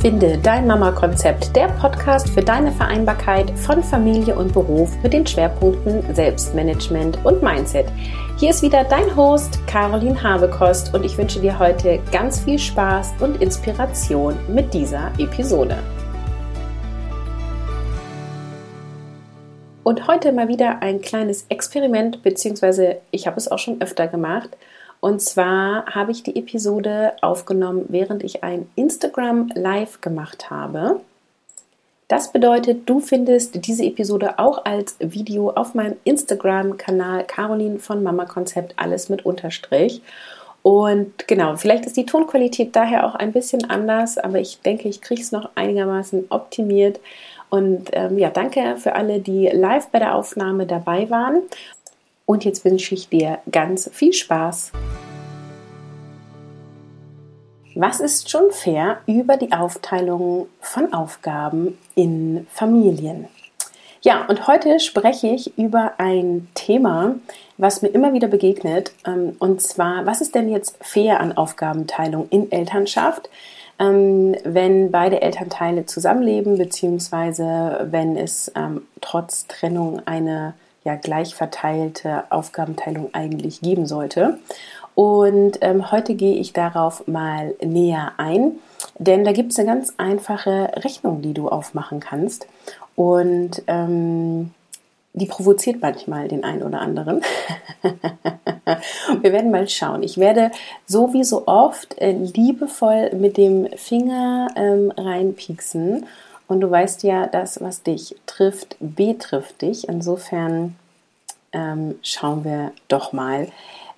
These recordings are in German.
Finde dein Mama-Konzept, der Podcast für deine Vereinbarkeit von Familie und Beruf mit den Schwerpunkten Selbstmanagement und Mindset. Hier ist wieder dein Host Caroline Habekost und ich wünsche dir heute ganz viel Spaß und Inspiration mit dieser Episode. Und heute mal wieder ein kleines Experiment, beziehungsweise ich habe es auch schon öfter gemacht. Und zwar habe ich die Episode aufgenommen, während ich ein Instagram Live gemacht habe. Das bedeutet, du findest diese Episode auch als Video auf meinem Instagram-Kanal Caroline von Mama Konzept, alles mit Unterstrich. Und genau, vielleicht ist die Tonqualität daher auch ein bisschen anders, aber ich denke, ich kriege es noch einigermaßen optimiert. Und ähm, ja, danke für alle, die live bei der Aufnahme dabei waren. Und jetzt wünsche ich dir ganz viel Spaß. Was ist schon fair über die Aufteilung von Aufgaben in Familien? Ja, und heute spreche ich über ein Thema, was mir immer wieder begegnet. Ähm, und zwar, was ist denn jetzt fair an Aufgabenteilung in Elternschaft, ähm, wenn beide Elternteile zusammenleben, beziehungsweise wenn es ähm, trotz Trennung eine ja gleich verteilte Aufgabenteilung eigentlich geben sollte. Und ähm, heute gehe ich darauf mal näher ein, denn da gibt es eine ganz einfache Rechnung, die du aufmachen kannst. Und ähm, die provoziert manchmal den einen oder anderen. Wir werden mal schauen. Ich werde so wie so oft äh, liebevoll mit dem Finger ähm, reinpieksen und du weißt ja, das, was dich trifft, betrifft dich. Insofern ähm, schauen wir doch mal,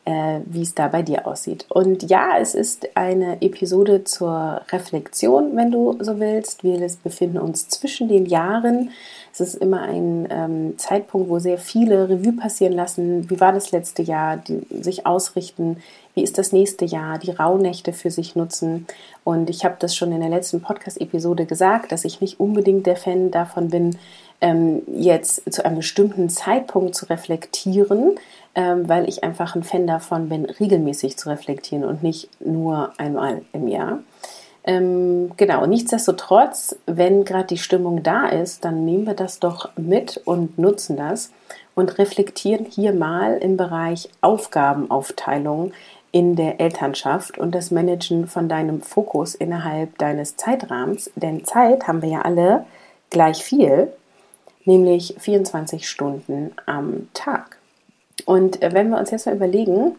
äh, wie es da bei dir aussieht. Und ja, es ist eine Episode zur Reflexion, wenn du so willst. Wir befinden uns zwischen den Jahren. Es ist immer ein ähm, Zeitpunkt, wo sehr viele Revue passieren lassen. Wie war das letzte Jahr? Die, sich ausrichten. Wie ist das nächste Jahr? Die Rauhnächte für sich nutzen. Und ich habe das schon in der letzten Podcast-Episode gesagt, dass ich nicht unbedingt der Fan davon bin, ähm, jetzt zu einem bestimmten Zeitpunkt zu reflektieren, ähm, weil ich einfach ein Fan davon bin, regelmäßig zu reflektieren und nicht nur einmal im Jahr. Ähm, genau, nichtsdestotrotz, wenn gerade die Stimmung da ist, dann nehmen wir das doch mit und nutzen das und reflektieren hier mal im Bereich Aufgabenaufteilung in der Elternschaft und das Managen von deinem Fokus innerhalb deines Zeitrahmens. Denn Zeit haben wir ja alle gleich viel, nämlich 24 Stunden am Tag. Und äh, wenn wir uns jetzt mal überlegen,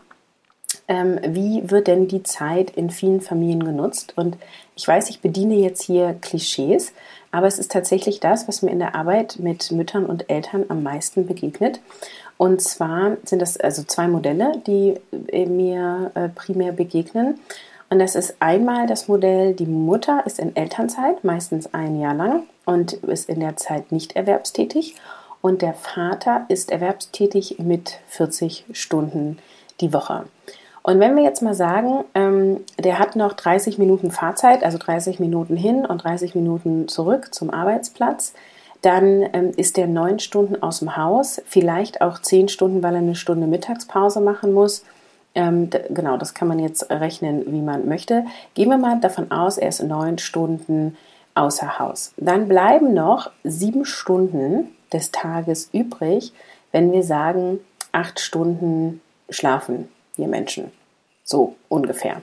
ähm, wie wird denn die Zeit in vielen Familien genutzt? Und ich weiß, ich bediene jetzt hier Klischees, aber es ist tatsächlich das, was mir in der Arbeit mit Müttern und Eltern am meisten begegnet. Und zwar sind das also zwei Modelle, die äh, mir äh, primär begegnen. Und das ist einmal das Modell, die Mutter ist in Elternzeit, meistens ein Jahr lang und ist in der Zeit nicht erwerbstätig. Und der Vater ist erwerbstätig mit 40 Stunden die Woche. Und wenn wir jetzt mal sagen, ähm, der hat noch 30 Minuten Fahrzeit, also 30 Minuten hin und 30 Minuten zurück zum Arbeitsplatz, dann ähm, ist der neun Stunden aus dem Haus, vielleicht auch zehn Stunden, weil er eine Stunde Mittagspause machen muss. Ähm, genau, das kann man jetzt rechnen, wie man möchte. Gehen wir mal davon aus, er ist neun Stunden außer Haus. Dann bleiben noch sieben Stunden des Tages übrig, wenn wir sagen, acht Stunden schlafen wir Menschen. So ungefähr.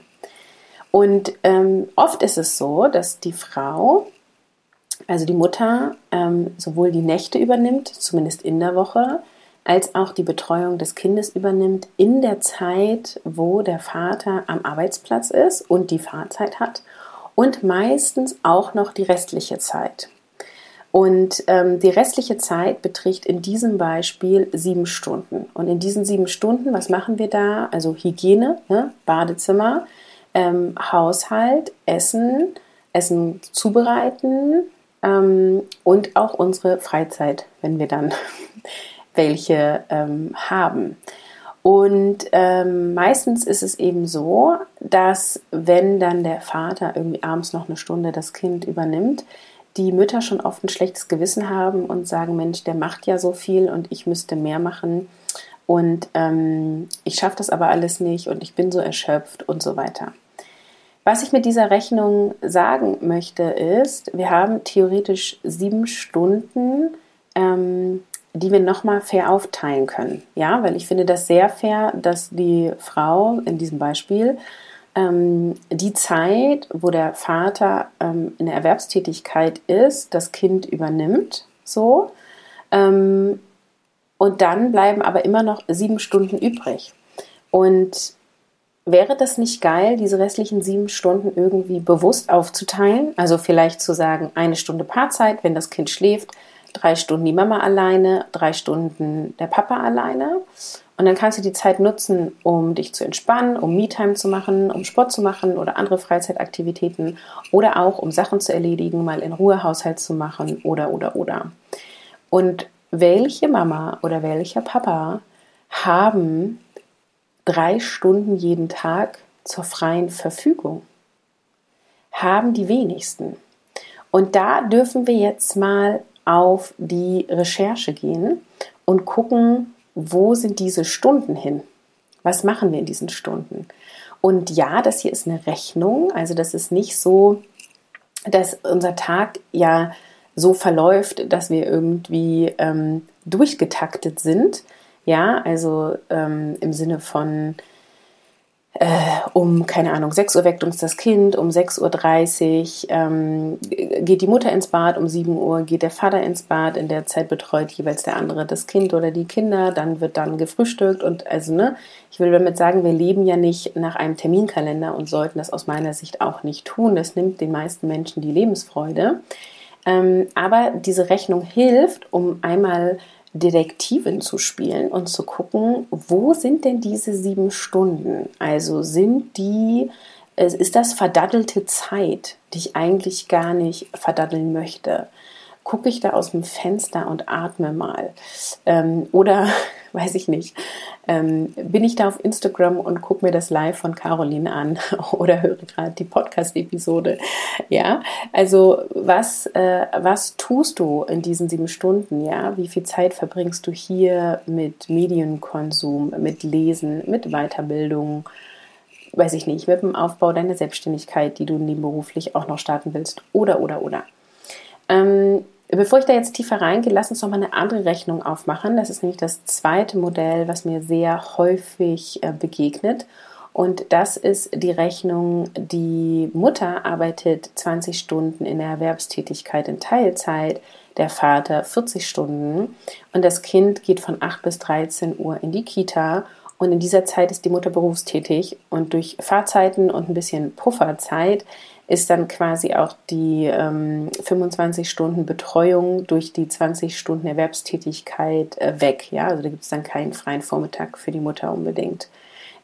Und ähm, oft ist es so, dass die Frau, also die Mutter, ähm, sowohl die Nächte übernimmt, zumindest in der Woche, als auch die Betreuung des Kindes übernimmt in der Zeit, wo der Vater am Arbeitsplatz ist und die Fahrzeit hat und meistens auch noch die restliche Zeit. Und ähm, die restliche Zeit beträgt in diesem Beispiel sieben Stunden. Und in diesen sieben Stunden, was machen wir da? Also Hygiene, ne? Badezimmer, ähm, Haushalt, Essen, Essen zubereiten ähm, und auch unsere Freizeit, wenn wir dann welche ähm, haben. Und ähm, meistens ist es eben so, dass wenn dann der Vater irgendwie abends noch eine Stunde das Kind übernimmt, die Mütter schon oft ein schlechtes Gewissen haben und sagen, Mensch, der macht ja so viel und ich müsste mehr machen und ähm, ich schaffe das aber alles nicht und ich bin so erschöpft und so weiter. Was ich mit dieser Rechnung sagen möchte, ist, wir haben theoretisch sieben Stunden, ähm, die wir nochmal fair aufteilen können. Ja, weil ich finde das sehr fair, dass die Frau in diesem Beispiel ähm, die Zeit, wo der Vater ähm, in der Erwerbstätigkeit ist, das Kind übernimmt. So. Ähm, und dann bleiben aber immer noch sieben Stunden übrig. Und wäre das nicht geil, diese restlichen sieben Stunden irgendwie bewusst aufzuteilen? Also vielleicht zu sagen, eine Stunde Paarzeit, wenn das Kind schläft, drei Stunden die Mama alleine, drei Stunden der Papa alleine. Und dann kannst du die Zeit nutzen, um dich zu entspannen, um Me-Time zu machen, um Sport zu machen oder andere Freizeitaktivitäten oder auch um Sachen zu erledigen, mal in Ruhe Haushalt zu machen oder oder oder. Und welche Mama oder welcher Papa haben drei Stunden jeden Tag zur freien Verfügung? Haben die wenigsten. Und da dürfen wir jetzt mal auf die Recherche gehen und gucken, wo sind diese Stunden hin? Was machen wir in diesen Stunden? Und ja, das hier ist eine Rechnung, also das ist nicht so, dass unser Tag ja so verläuft, dass wir irgendwie ähm, durchgetaktet sind. Ja, also ähm, im Sinne von äh, um, keine Ahnung, 6 Uhr weckt uns das Kind, um 6.30 Uhr ähm, geht die Mutter ins Bad, um 7 Uhr geht der Vater ins Bad, in der Zeit betreut jeweils der andere das Kind oder die Kinder, dann wird dann gefrühstückt und also, ne, ich will damit sagen, wir leben ja nicht nach einem Terminkalender und sollten das aus meiner Sicht auch nicht tun. Das nimmt den meisten Menschen die Lebensfreude. Ähm, aber diese Rechnung hilft, um einmal Detektivin zu spielen und zu gucken, wo sind denn diese sieben Stunden? Also sind die, ist das verdattelte Zeit, die ich eigentlich gar nicht verdaddeln möchte? Gucke ich da aus dem Fenster und atme mal. Ähm, oder, weiß ich nicht, ähm, bin ich da auf Instagram und gucke mir das Live von Caroline an oder höre gerade die Podcast-Episode. Ja, also was, äh, was tust du in diesen sieben Stunden? Ja, wie viel Zeit verbringst du hier mit Medienkonsum, mit Lesen, mit Weiterbildung? Weiß ich nicht, mit dem Aufbau deiner Selbstständigkeit, die du nebenberuflich auch noch starten willst, oder, oder, oder. Ähm, bevor ich da jetzt tiefer reingehe, lass uns noch mal eine andere Rechnung aufmachen. Das ist nämlich das zweite Modell, was mir sehr häufig äh, begegnet. Und das ist die Rechnung, die Mutter arbeitet 20 Stunden in der Erwerbstätigkeit in Teilzeit, der Vater 40 Stunden und das Kind geht von 8 bis 13 Uhr in die Kita und in dieser Zeit ist die Mutter berufstätig und durch Fahrzeiten und ein bisschen Pufferzeit ist dann quasi auch die ähm, 25 Stunden Betreuung durch die 20 Stunden Erwerbstätigkeit äh, weg. Ja, also da gibt es dann keinen freien Vormittag für die Mutter unbedingt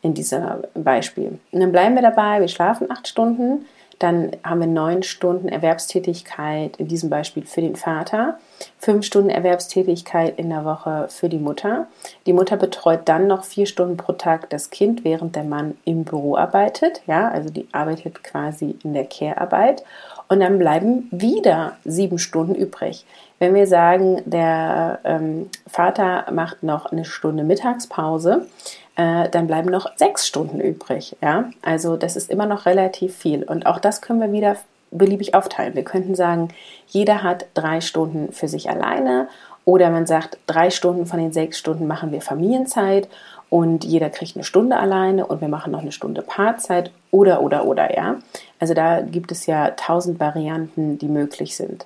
in diesem Beispiel. Und dann bleiben wir dabei, wir schlafen acht Stunden, dann haben wir neun Stunden Erwerbstätigkeit, in diesem Beispiel für den Vater, fünf Stunden Erwerbstätigkeit in der Woche für die Mutter. Die Mutter betreut dann noch vier Stunden pro Tag das Kind, während der Mann im Büro arbeitet. Ja, also die arbeitet quasi in der Care-Arbeit. Und dann bleiben wieder sieben Stunden übrig. Wenn wir sagen, der ähm, Vater macht noch eine Stunde Mittagspause, äh, dann bleiben noch sechs Stunden übrig. Ja? Also das ist immer noch relativ viel. Und auch das können wir wieder beliebig aufteilen. Wir könnten sagen, jeder hat drei Stunden für sich alleine oder man sagt, drei Stunden von den sechs Stunden machen wir Familienzeit und jeder kriegt eine Stunde alleine und wir machen noch eine Stunde Paarzeit oder, oder, oder, ja. Also da gibt es ja tausend Varianten, die möglich sind.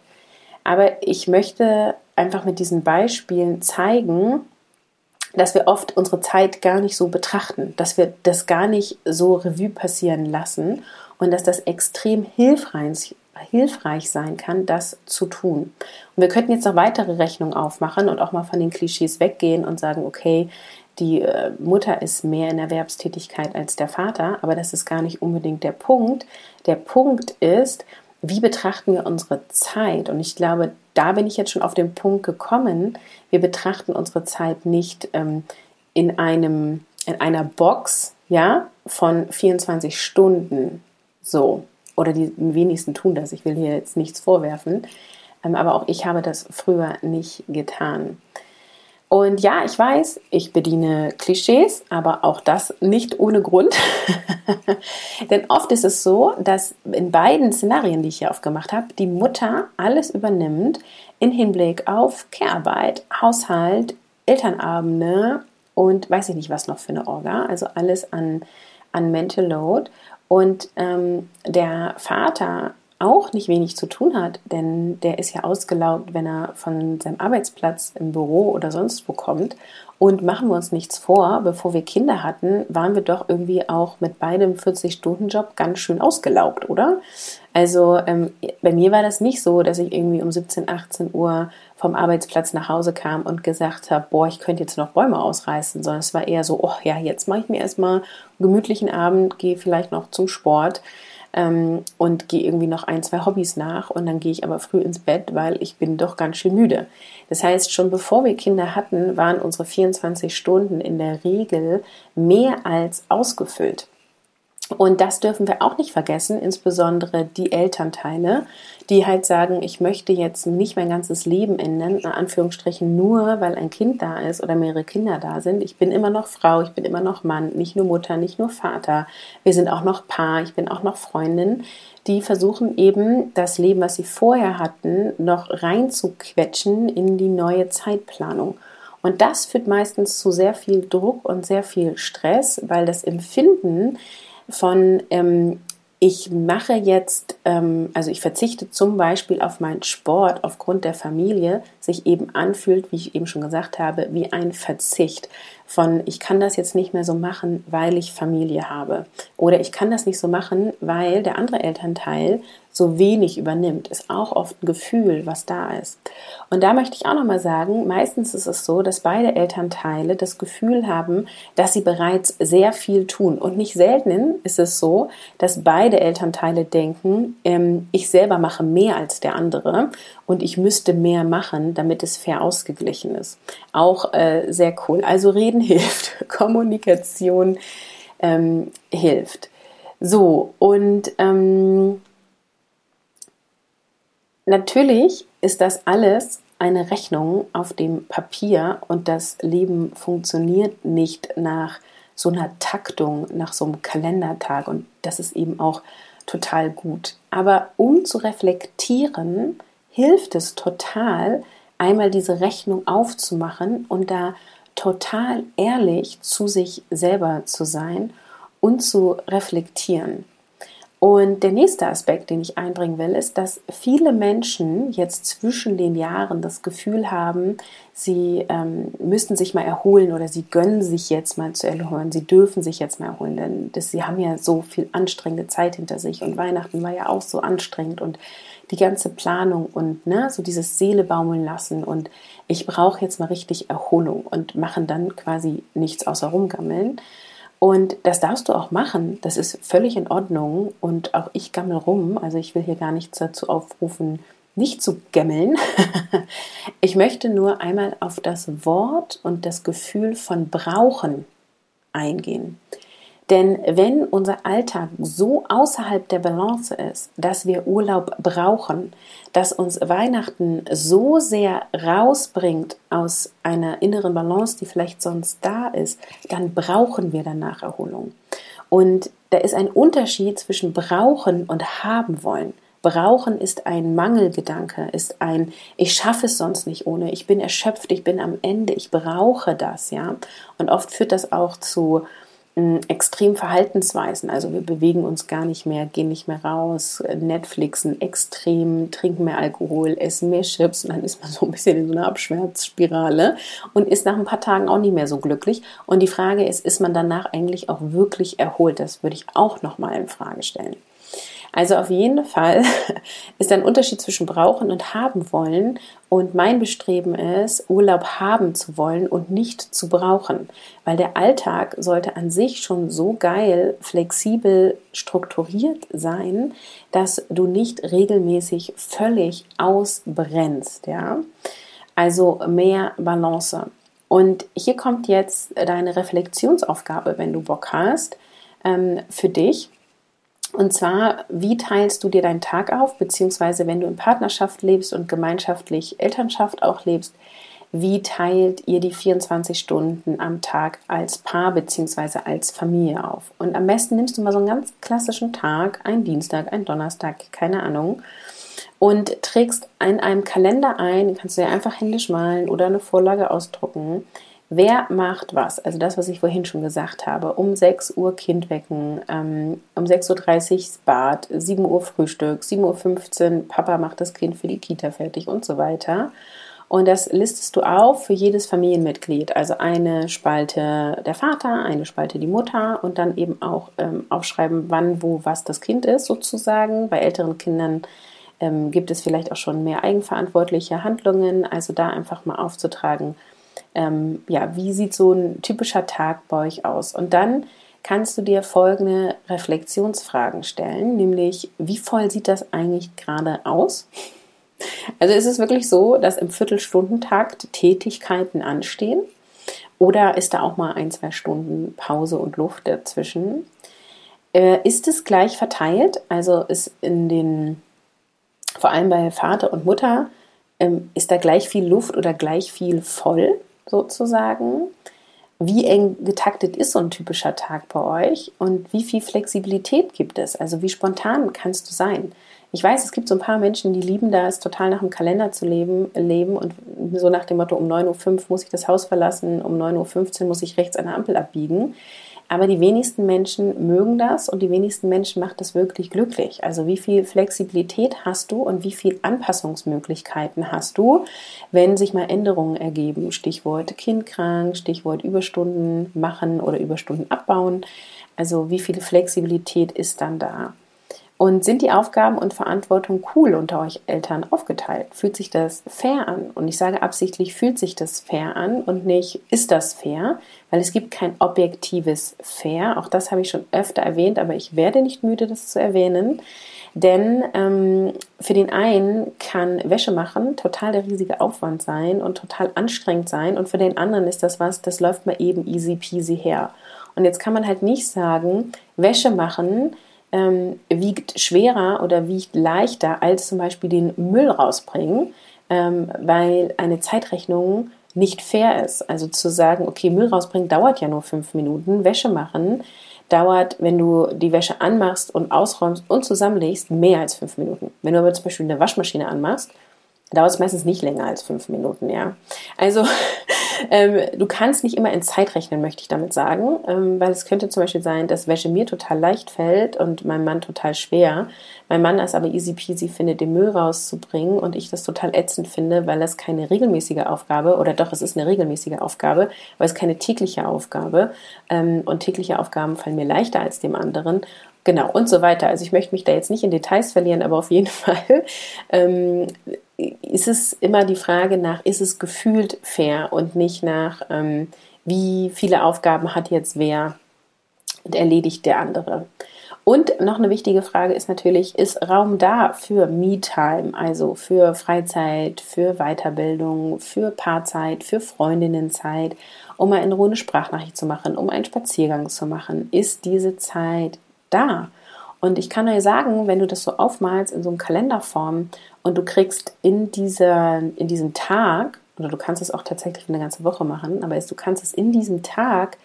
Aber ich möchte einfach mit diesen Beispielen zeigen, dass wir oft unsere Zeit gar nicht so betrachten, dass wir das gar nicht so Revue passieren lassen und dass das extrem hilfreich, hilfreich sein kann, das zu tun. Und wir könnten jetzt noch weitere Rechnungen aufmachen und auch mal von den Klischees weggehen und sagen, okay, die äh, Mutter ist mehr in Erwerbstätigkeit als der Vater, aber das ist gar nicht unbedingt der Punkt. Der Punkt ist, wie betrachten wir unsere Zeit? Und ich glaube, da bin ich jetzt schon auf den Punkt gekommen. Wir betrachten unsere Zeit nicht ähm, in einem in einer Box, ja, von 24 Stunden so. Oder die wenigsten tun das. Ich will hier jetzt nichts vorwerfen. Ähm, aber auch ich habe das früher nicht getan. Und ja, ich weiß, ich bediene Klischees, aber auch das nicht ohne Grund. Denn oft ist es so, dass in beiden Szenarien, die ich hier aufgemacht habe, die Mutter alles übernimmt in Hinblick auf Care-Arbeit, Haushalt, Elternabende und weiß ich nicht, was noch für eine Orga. Also alles an, an Mental Load. Und ähm, der Vater auch nicht wenig zu tun hat, denn der ist ja ausgelaugt, wenn er von seinem Arbeitsplatz im Büro oder sonst wo kommt. Und machen wir uns nichts vor, bevor wir Kinder hatten, waren wir doch irgendwie auch mit beidem 40-Stunden-Job ganz schön ausgelaugt, oder? Also ähm, bei mir war das nicht so, dass ich irgendwie um 17, 18 Uhr vom Arbeitsplatz nach Hause kam und gesagt habe, boah, ich könnte jetzt noch Bäume ausreißen, sondern es war eher so, oh ja, jetzt mache ich mir erstmal einen gemütlichen Abend, gehe vielleicht noch zum Sport ähm, und gehe irgendwie noch ein, zwei Hobbys nach und dann gehe ich aber früh ins Bett, weil ich bin doch ganz schön müde. Das heißt, schon bevor wir Kinder hatten, waren unsere 24 Stunden in der Regel mehr als ausgefüllt. Und das dürfen wir auch nicht vergessen, insbesondere die Elternteile, die halt sagen, ich möchte jetzt nicht mein ganzes Leben ändern, in Anführungsstrichen nur, weil ein Kind da ist oder mehrere Kinder da sind. Ich bin immer noch Frau, ich bin immer noch Mann, nicht nur Mutter, nicht nur Vater. Wir sind auch noch Paar, ich bin auch noch Freundin. Die versuchen eben das Leben, was sie vorher hatten, noch reinzuquetschen in die neue Zeitplanung. Und das führt meistens zu sehr viel Druck und sehr viel Stress, weil das Empfinden, von ähm, ich mache jetzt, ähm, also ich verzichte zum Beispiel auf meinen Sport aufgrund der Familie, sich eben anfühlt, wie ich eben schon gesagt habe, wie ein Verzicht von, ich kann das jetzt nicht mehr so machen, weil ich Familie habe. Oder ich kann das nicht so machen, weil der andere Elternteil so wenig übernimmt, ist auch oft ein Gefühl, was da ist. Und da möchte ich auch nochmal sagen, meistens ist es so, dass beide Elternteile das Gefühl haben, dass sie bereits sehr viel tun. Und nicht selten ist es so, dass beide Elternteile denken, ähm, ich selber mache mehr als der andere und ich müsste mehr machen, damit es fair ausgeglichen ist. Auch äh, sehr cool. Also reden hilft, Kommunikation ähm, hilft. So, und ähm, Natürlich ist das alles eine Rechnung auf dem Papier und das Leben funktioniert nicht nach so einer Taktung, nach so einem Kalendertag und das ist eben auch total gut. Aber um zu reflektieren, hilft es total, einmal diese Rechnung aufzumachen und da total ehrlich zu sich selber zu sein und zu reflektieren. Und der nächste Aspekt, den ich einbringen will, ist, dass viele Menschen jetzt zwischen den Jahren das Gefühl haben, sie ähm, müssten sich mal erholen oder sie gönnen sich jetzt mal zu erholen, sie dürfen sich jetzt mal erholen, denn das, sie haben ja so viel anstrengende Zeit hinter sich und Weihnachten war ja auch so anstrengend und die ganze Planung und ne, so dieses Seele baumeln lassen und ich brauche jetzt mal richtig Erholung und machen dann quasi nichts außer rumgammeln. Und das darfst du auch machen. Das ist völlig in Ordnung. Und auch ich gammel rum. Also ich will hier gar nichts dazu aufrufen, nicht zu gammeln. ich möchte nur einmal auf das Wort und das Gefühl von brauchen eingehen. Denn wenn unser Alltag so außerhalb der Balance ist, dass wir Urlaub brauchen, dass uns Weihnachten so sehr rausbringt aus einer inneren Balance, die vielleicht sonst da ist, dann brauchen wir danach Erholung. Und da ist ein Unterschied zwischen brauchen und haben wollen. Brauchen ist ein Mangelgedanke, ist ein ich schaffe es sonst nicht ohne, ich bin erschöpft, ich bin am Ende, ich brauche das, ja. Und oft führt das auch zu extrem Verhaltensweisen. Also wir bewegen uns gar nicht mehr, gehen nicht mehr raus, Netflixen extrem, trinken mehr Alkohol, essen mehr Chips und dann ist man so ein bisschen in so einer Abschmerzspirale und ist nach ein paar Tagen auch nicht mehr so glücklich. Und die Frage ist, ist man danach eigentlich auch wirklich erholt? Das würde ich auch nochmal in Frage stellen. Also auf jeden Fall ist ein Unterschied zwischen brauchen und haben wollen. Und mein Bestreben ist, Urlaub haben zu wollen und nicht zu brauchen. Weil der Alltag sollte an sich schon so geil, flexibel strukturiert sein, dass du nicht regelmäßig völlig ausbrennst. Ja? Also mehr Balance. Und hier kommt jetzt deine Reflexionsaufgabe, wenn du Bock hast, ähm, für dich. Und zwar, wie teilst du dir deinen Tag auf, beziehungsweise wenn du in Partnerschaft lebst und gemeinschaftlich Elternschaft auch lebst, wie teilt ihr die 24 Stunden am Tag als Paar bzw. als Familie auf. Und am besten nimmst du mal so einen ganz klassischen Tag, einen Dienstag, einen Donnerstag, keine Ahnung, und trägst in einem Kalender ein, kannst du ja einfach händisch malen oder eine Vorlage ausdrucken. Wer macht was? Also das, was ich vorhin schon gesagt habe. Um 6 Uhr Kind wecken, ähm, um 6.30 Uhr Bad, 7 Uhr Frühstück, 7.15 Uhr Papa macht das Kind für die Kita fertig und so weiter. Und das listest du auf für jedes Familienmitglied. Also eine Spalte der Vater, eine Spalte die Mutter und dann eben auch ähm, aufschreiben, wann, wo, was das Kind ist sozusagen. Bei älteren Kindern ähm, gibt es vielleicht auch schon mehr eigenverantwortliche Handlungen. Also da einfach mal aufzutragen, ähm, ja, wie sieht so ein typischer Tag bei euch aus? Und dann kannst du dir folgende Reflexionsfragen stellen, nämlich wie voll sieht das eigentlich gerade aus? Also ist es wirklich so, dass im Viertelstundentakt Tätigkeiten anstehen? Oder ist da auch mal ein, zwei Stunden Pause und Luft dazwischen? Äh, ist es gleich verteilt? Also ist in den, vor allem bei Vater und Mutter, ähm, ist da gleich viel Luft oder gleich viel voll sozusagen? Wie eng getaktet ist so ein typischer Tag bei euch und wie viel Flexibilität gibt es? Also wie spontan kannst du sein? Ich weiß, es gibt so ein paar Menschen, die lieben das, total nach dem Kalender zu leben, leben und so nach dem Motto, um 9.05 Uhr muss ich das Haus verlassen, um 9.15 Uhr muss ich rechts eine Ampel abbiegen. Aber die wenigsten Menschen mögen das und die wenigsten Menschen macht das wirklich glücklich. Also wie viel Flexibilität hast du und wie viel Anpassungsmöglichkeiten hast du, wenn sich mal Änderungen ergeben? Stichwort kindkrank, Stichwort Überstunden machen oder Überstunden abbauen. Also wie viel Flexibilität ist dann da? Und sind die Aufgaben und Verantwortung cool unter euch Eltern aufgeteilt? Fühlt sich das fair an? Und ich sage absichtlich, fühlt sich das fair an und nicht, ist das fair? Weil es gibt kein objektives Fair. Auch das habe ich schon öfter erwähnt, aber ich werde nicht müde, das zu erwähnen. Denn ähm, für den einen kann Wäsche machen total der riesige Aufwand sein und total anstrengend sein. Und für den anderen ist das was, das läuft mal eben easy peasy her. Und jetzt kann man halt nicht sagen, Wäsche machen ähm, wiegt schwerer oder wiegt leichter als zum Beispiel den Müll rausbringen, ähm, weil eine Zeitrechnung nicht fair ist. Also zu sagen, okay, Müll rausbringen dauert ja nur fünf Minuten, Wäsche machen dauert, wenn du die Wäsche anmachst und ausräumst und zusammenlegst, mehr als fünf Minuten. Wenn du aber zum Beispiel eine Waschmaschine anmachst, dauert es meistens nicht länger als fünf Minuten, ja. Also ähm, du kannst nicht immer in Zeit rechnen, möchte ich damit sagen, ähm, weil es könnte zum Beispiel sein, dass Wäsche mir total leicht fällt und meinem Mann total schwer. Mein Mann es aber easy peasy findet, den Müll rauszubringen und ich das total ätzend finde, weil das keine regelmäßige Aufgabe oder doch, es ist eine regelmäßige Aufgabe, aber es keine tägliche Aufgabe ähm, und tägliche Aufgaben fallen mir leichter als dem anderen Genau, und so weiter. Also ich möchte mich da jetzt nicht in Details verlieren, aber auf jeden Fall ähm, ist es immer die Frage nach, ist es gefühlt fair und nicht nach, ähm, wie viele Aufgaben hat jetzt wer und erledigt der andere. Und noch eine wichtige Frage ist natürlich, ist Raum da für Me-Time, also für Freizeit, für Weiterbildung, für Paarzeit, für Freundinnenzeit, um mal in Ruhe eine Sprachnachricht zu machen, um einen Spaziergang zu machen? Ist diese Zeit da? Und ich kann euch sagen, wenn du das so aufmalst in so einem Kalenderform und du kriegst in, dieser, in diesem Tag, oder du kannst es auch tatsächlich eine ganze Woche machen, aber du kannst es in diesem Tag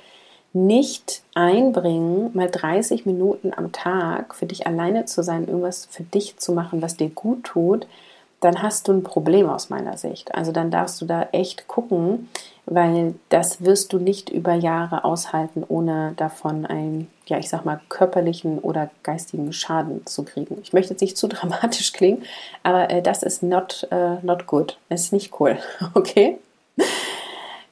nicht einbringen, mal 30 Minuten am Tag für dich alleine zu sein, irgendwas für dich zu machen, was dir gut tut, dann hast du ein Problem aus meiner Sicht. Also dann darfst du da echt gucken, weil das wirst du nicht über Jahre aushalten, ohne davon einen, ja, ich sag mal, körperlichen oder geistigen Schaden zu kriegen. Ich möchte jetzt nicht zu dramatisch klingen, aber äh, das ist not, äh, not good. Das ist nicht cool. Okay?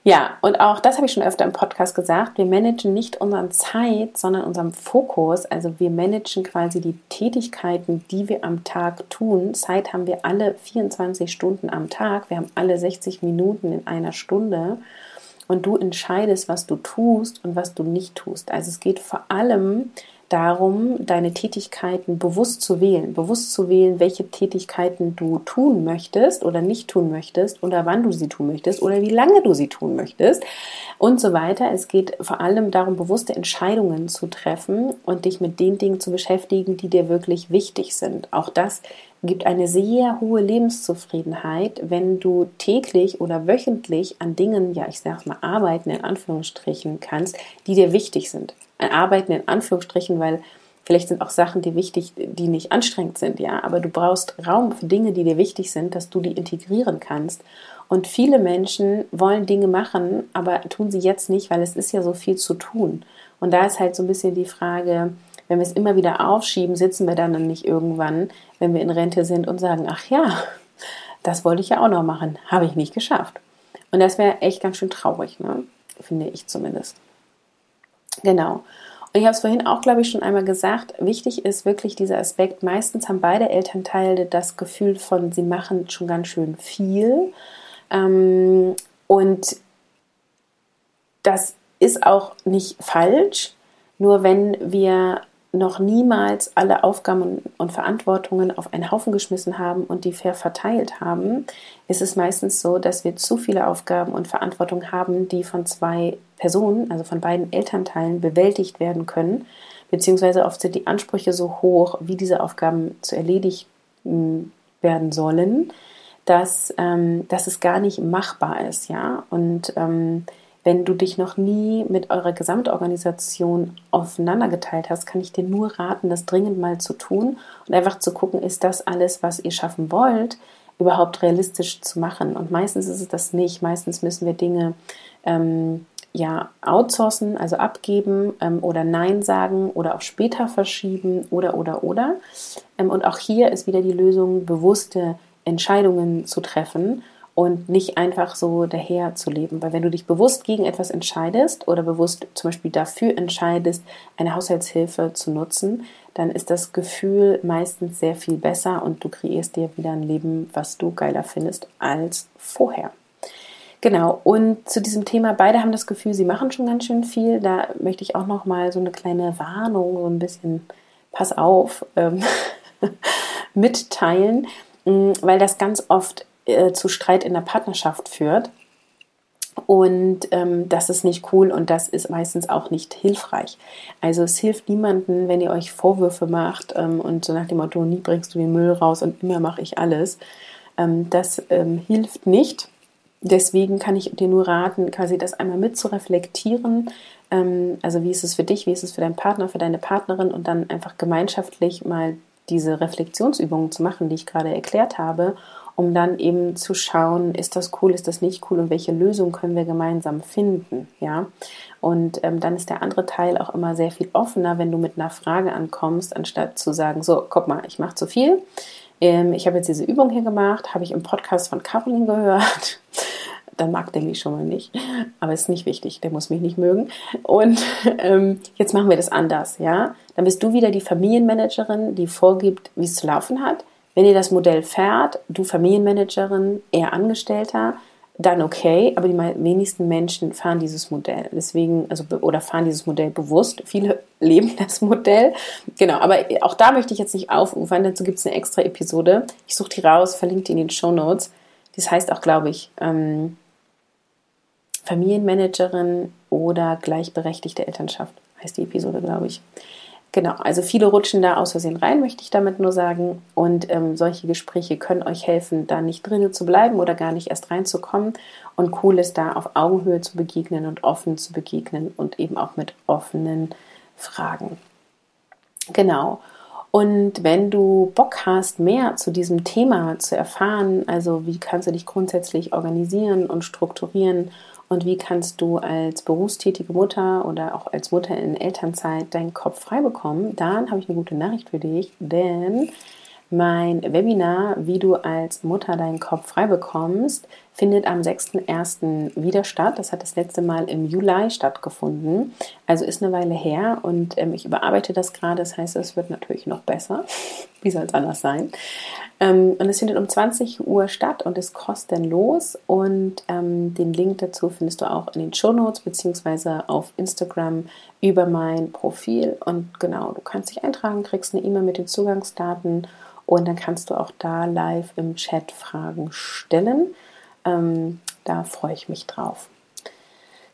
Ja, und auch das habe ich schon öfter im Podcast gesagt. Wir managen nicht unseren Zeit, sondern unseren Fokus. Also wir managen quasi die Tätigkeiten, die wir am Tag tun. Zeit haben wir alle 24 Stunden am Tag. Wir haben alle 60 Minuten in einer Stunde. Und du entscheidest, was du tust und was du nicht tust. Also es geht vor allem darum, deine Tätigkeiten bewusst zu wählen. Bewusst zu wählen, welche Tätigkeiten du tun möchtest oder nicht tun möchtest oder wann du sie tun möchtest oder wie lange du sie tun möchtest und so weiter. Es geht vor allem darum, bewusste Entscheidungen zu treffen und dich mit den Dingen zu beschäftigen, die dir wirklich wichtig sind. Auch das gibt eine sehr hohe Lebenszufriedenheit, wenn du täglich oder wöchentlich an Dingen, ja, ich sag's mal, arbeiten in Anführungsstrichen kannst, die dir wichtig sind. Arbeiten in Anführungsstrichen, weil vielleicht sind auch Sachen, die wichtig, die nicht anstrengend sind, ja, aber du brauchst Raum für Dinge, die dir wichtig sind, dass du die integrieren kannst. Und viele Menschen wollen Dinge machen, aber tun sie jetzt nicht, weil es ist ja so viel zu tun. Und da ist halt so ein bisschen die Frage, wenn wir es immer wieder aufschieben, sitzen wir dann nicht irgendwann, wenn wir in Rente sind und sagen, ach ja, das wollte ich ja auch noch machen, habe ich nicht geschafft. Und das wäre echt ganz schön traurig, ne? finde ich zumindest. Genau. Und ich habe es vorhin auch, glaube ich, schon einmal gesagt, wichtig ist wirklich dieser Aspekt, meistens haben beide Elternteile das Gefühl von, sie machen schon ganz schön viel. Ähm, und das ist auch nicht falsch, nur wenn wir noch niemals alle Aufgaben und Verantwortungen auf einen Haufen geschmissen haben und die fair verteilt haben, ist es meistens so, dass wir zu viele Aufgaben und Verantwortung haben, die von zwei Personen, also von beiden Elternteilen, bewältigt werden können. Beziehungsweise oft sind die Ansprüche so hoch, wie diese Aufgaben zu erledigt werden sollen, dass, ähm, dass es gar nicht machbar ist, ja. Und ähm, wenn du dich noch nie mit eurer Gesamtorganisation aufeinandergeteilt hast, kann ich dir nur raten, das dringend mal zu tun und einfach zu gucken, ist das alles, was ihr schaffen wollt, überhaupt realistisch zu machen. Und meistens ist es das nicht. Meistens müssen wir Dinge ähm, ja outsourcen, also abgeben ähm, oder Nein sagen oder auch später verschieben oder oder oder. Ähm, und auch hier ist wieder die Lösung, bewusste Entscheidungen zu treffen und nicht einfach so daher zu leben. Weil wenn du dich bewusst gegen etwas entscheidest oder bewusst zum Beispiel dafür entscheidest, eine Haushaltshilfe zu nutzen, dann ist das Gefühl meistens sehr viel besser und du kreierst dir wieder ein Leben, was du geiler findest als vorher. Genau, und zu diesem Thema, beide haben das Gefühl, sie machen schon ganz schön viel. Da möchte ich auch noch mal so eine kleine Warnung, so ein bisschen, pass auf, ähm, mitteilen, weil das ganz oft äh, zu Streit in der Partnerschaft führt. Und ähm, das ist nicht cool und das ist meistens auch nicht hilfreich. Also es hilft niemandem, wenn ihr euch Vorwürfe macht ähm, und so nach dem Motto, nie bringst du den Müll raus und immer mache ich alles. Ähm, das ähm, hilft nicht. Deswegen kann ich dir nur raten, quasi das einmal mit zu. Ähm, also wie ist es für dich, wie ist es für deinen Partner, für deine Partnerin und dann einfach gemeinschaftlich mal diese Reflexionsübungen zu machen, die ich gerade erklärt habe um dann eben zu schauen, ist das cool, ist das nicht cool und welche Lösung können wir gemeinsam finden, ja. Und ähm, dann ist der andere Teil auch immer sehr viel offener, wenn du mit einer Frage ankommst, anstatt zu sagen, so, guck mal, ich mache zu viel. Ähm, ich habe jetzt diese Übung hier gemacht, habe ich im Podcast von Caroline gehört. dann mag der mich schon mal nicht. Aber ist nicht wichtig, der muss mich nicht mögen. Und ähm, jetzt machen wir das anders, ja. Dann bist du wieder die Familienmanagerin, die vorgibt, wie es zu laufen hat. Wenn ihr das Modell fährt, du Familienmanagerin, er Angestellter, dann okay, aber die wenigsten Menschen fahren dieses Modell. Deswegen, also, oder fahren dieses Modell bewusst. Viele leben das Modell. Genau, aber auch da möchte ich jetzt nicht aufufern, dazu gibt es eine extra Episode. Ich suche die raus, verlinke die in den Show Notes. Das heißt auch, glaube ich, ähm, Familienmanagerin oder gleichberechtigte Elternschaft heißt die Episode, glaube ich. Genau, also viele rutschen da aus Versehen rein, möchte ich damit nur sagen. Und ähm, solche Gespräche können euch helfen, da nicht drinnen zu bleiben oder gar nicht erst reinzukommen. Und cool ist da auf Augenhöhe zu begegnen und offen zu begegnen und eben auch mit offenen Fragen. Genau. Und wenn du Bock hast, mehr zu diesem Thema zu erfahren, also wie kannst du dich grundsätzlich organisieren und strukturieren und wie kannst du als berufstätige Mutter oder auch als Mutter in Elternzeit deinen Kopf frei bekommen, dann habe ich eine gute Nachricht für dich, denn mein Webinar, wie du als Mutter deinen Kopf frei bekommst, findet am 6.1. wieder statt. Das hat das letzte Mal im Juli stattgefunden. Also ist eine Weile her und ähm, ich überarbeite das gerade. Das heißt, es wird natürlich noch besser. Wie soll es anders sein? Ähm, und es findet um 20 Uhr statt und ist kostenlos. Und ähm, den Link dazu findest du auch in den Show Notes beziehungsweise auf Instagram über mein Profil. Und genau, du kannst dich eintragen, kriegst eine E-Mail mit den Zugangsdaten und dann kannst du auch da live im Chat Fragen stellen. Ähm, da freue ich mich drauf.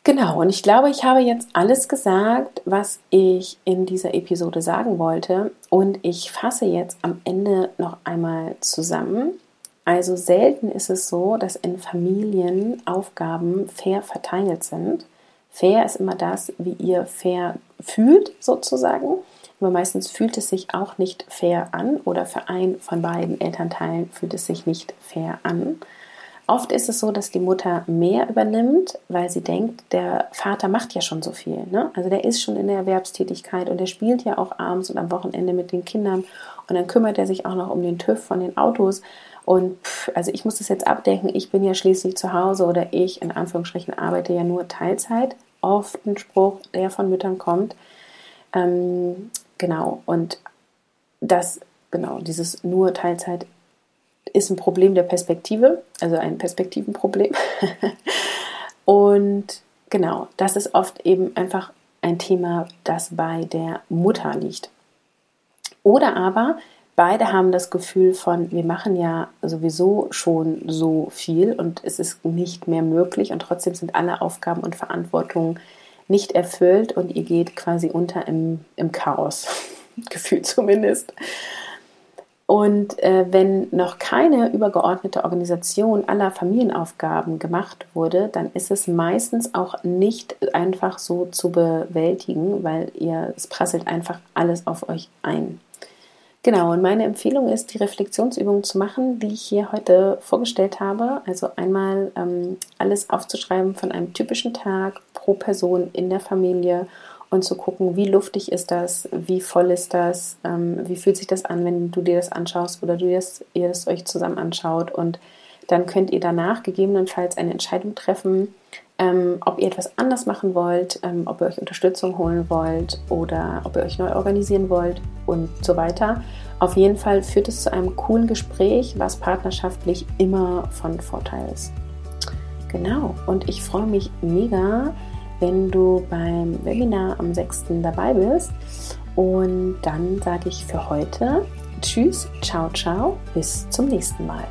Genau, und ich glaube, ich habe jetzt alles gesagt, was ich in dieser Episode sagen wollte. Und ich fasse jetzt am Ende noch einmal zusammen. Also selten ist es so, dass in Familien Aufgaben fair verteilt sind. Fair ist immer das, wie ihr fair fühlt, sozusagen. Aber meistens fühlt es sich auch nicht fair an oder für einen von beiden Elternteilen fühlt es sich nicht fair an. Oft ist es so, dass die Mutter mehr übernimmt, weil sie denkt, der Vater macht ja schon so viel. Ne? Also der ist schon in der Erwerbstätigkeit und der spielt ja auch abends und am Wochenende mit den Kindern und dann kümmert er sich auch noch um den TÜV von den Autos. Und pff, also ich muss das jetzt abdenken, ich bin ja schließlich zu Hause oder ich in Anführungsstrichen arbeite ja nur Teilzeit. Oft ein Spruch, der von Müttern kommt. Ähm, genau, und das, genau, dieses nur Teilzeit ist ein Problem der Perspektive, also ein Perspektivenproblem. und genau, das ist oft eben einfach ein Thema, das bei der Mutter liegt. Oder aber beide haben das Gefühl von, wir machen ja sowieso schon so viel und es ist nicht mehr möglich und trotzdem sind alle Aufgaben und Verantwortungen nicht erfüllt und ihr geht quasi unter im, im Chaos, gefühlt zumindest. Und äh, wenn noch keine übergeordnete Organisation aller Familienaufgaben gemacht wurde, dann ist es meistens auch nicht einfach so zu bewältigen, weil ihr, es prasselt einfach alles auf euch ein. Genau, und meine Empfehlung ist, die Reflexionsübung zu machen, die ich hier heute vorgestellt habe. Also einmal ähm, alles aufzuschreiben von einem typischen Tag pro Person in der Familie und zu gucken, wie luftig ist das, wie voll ist das, ähm, wie fühlt sich das an, wenn du dir das anschaust oder du das, ihr das euch zusammen anschaut. Und dann könnt ihr danach gegebenenfalls eine Entscheidung treffen, ähm, ob ihr etwas anders machen wollt, ähm, ob ihr euch Unterstützung holen wollt oder ob ihr euch neu organisieren wollt und so weiter. Auf jeden Fall führt es zu einem coolen Gespräch, was partnerschaftlich immer von Vorteil ist. Genau, und ich freue mich mega, wenn du beim Webinar am 6. dabei bist. Und dann sage ich für heute Tschüss, ciao, ciao, bis zum nächsten Mal.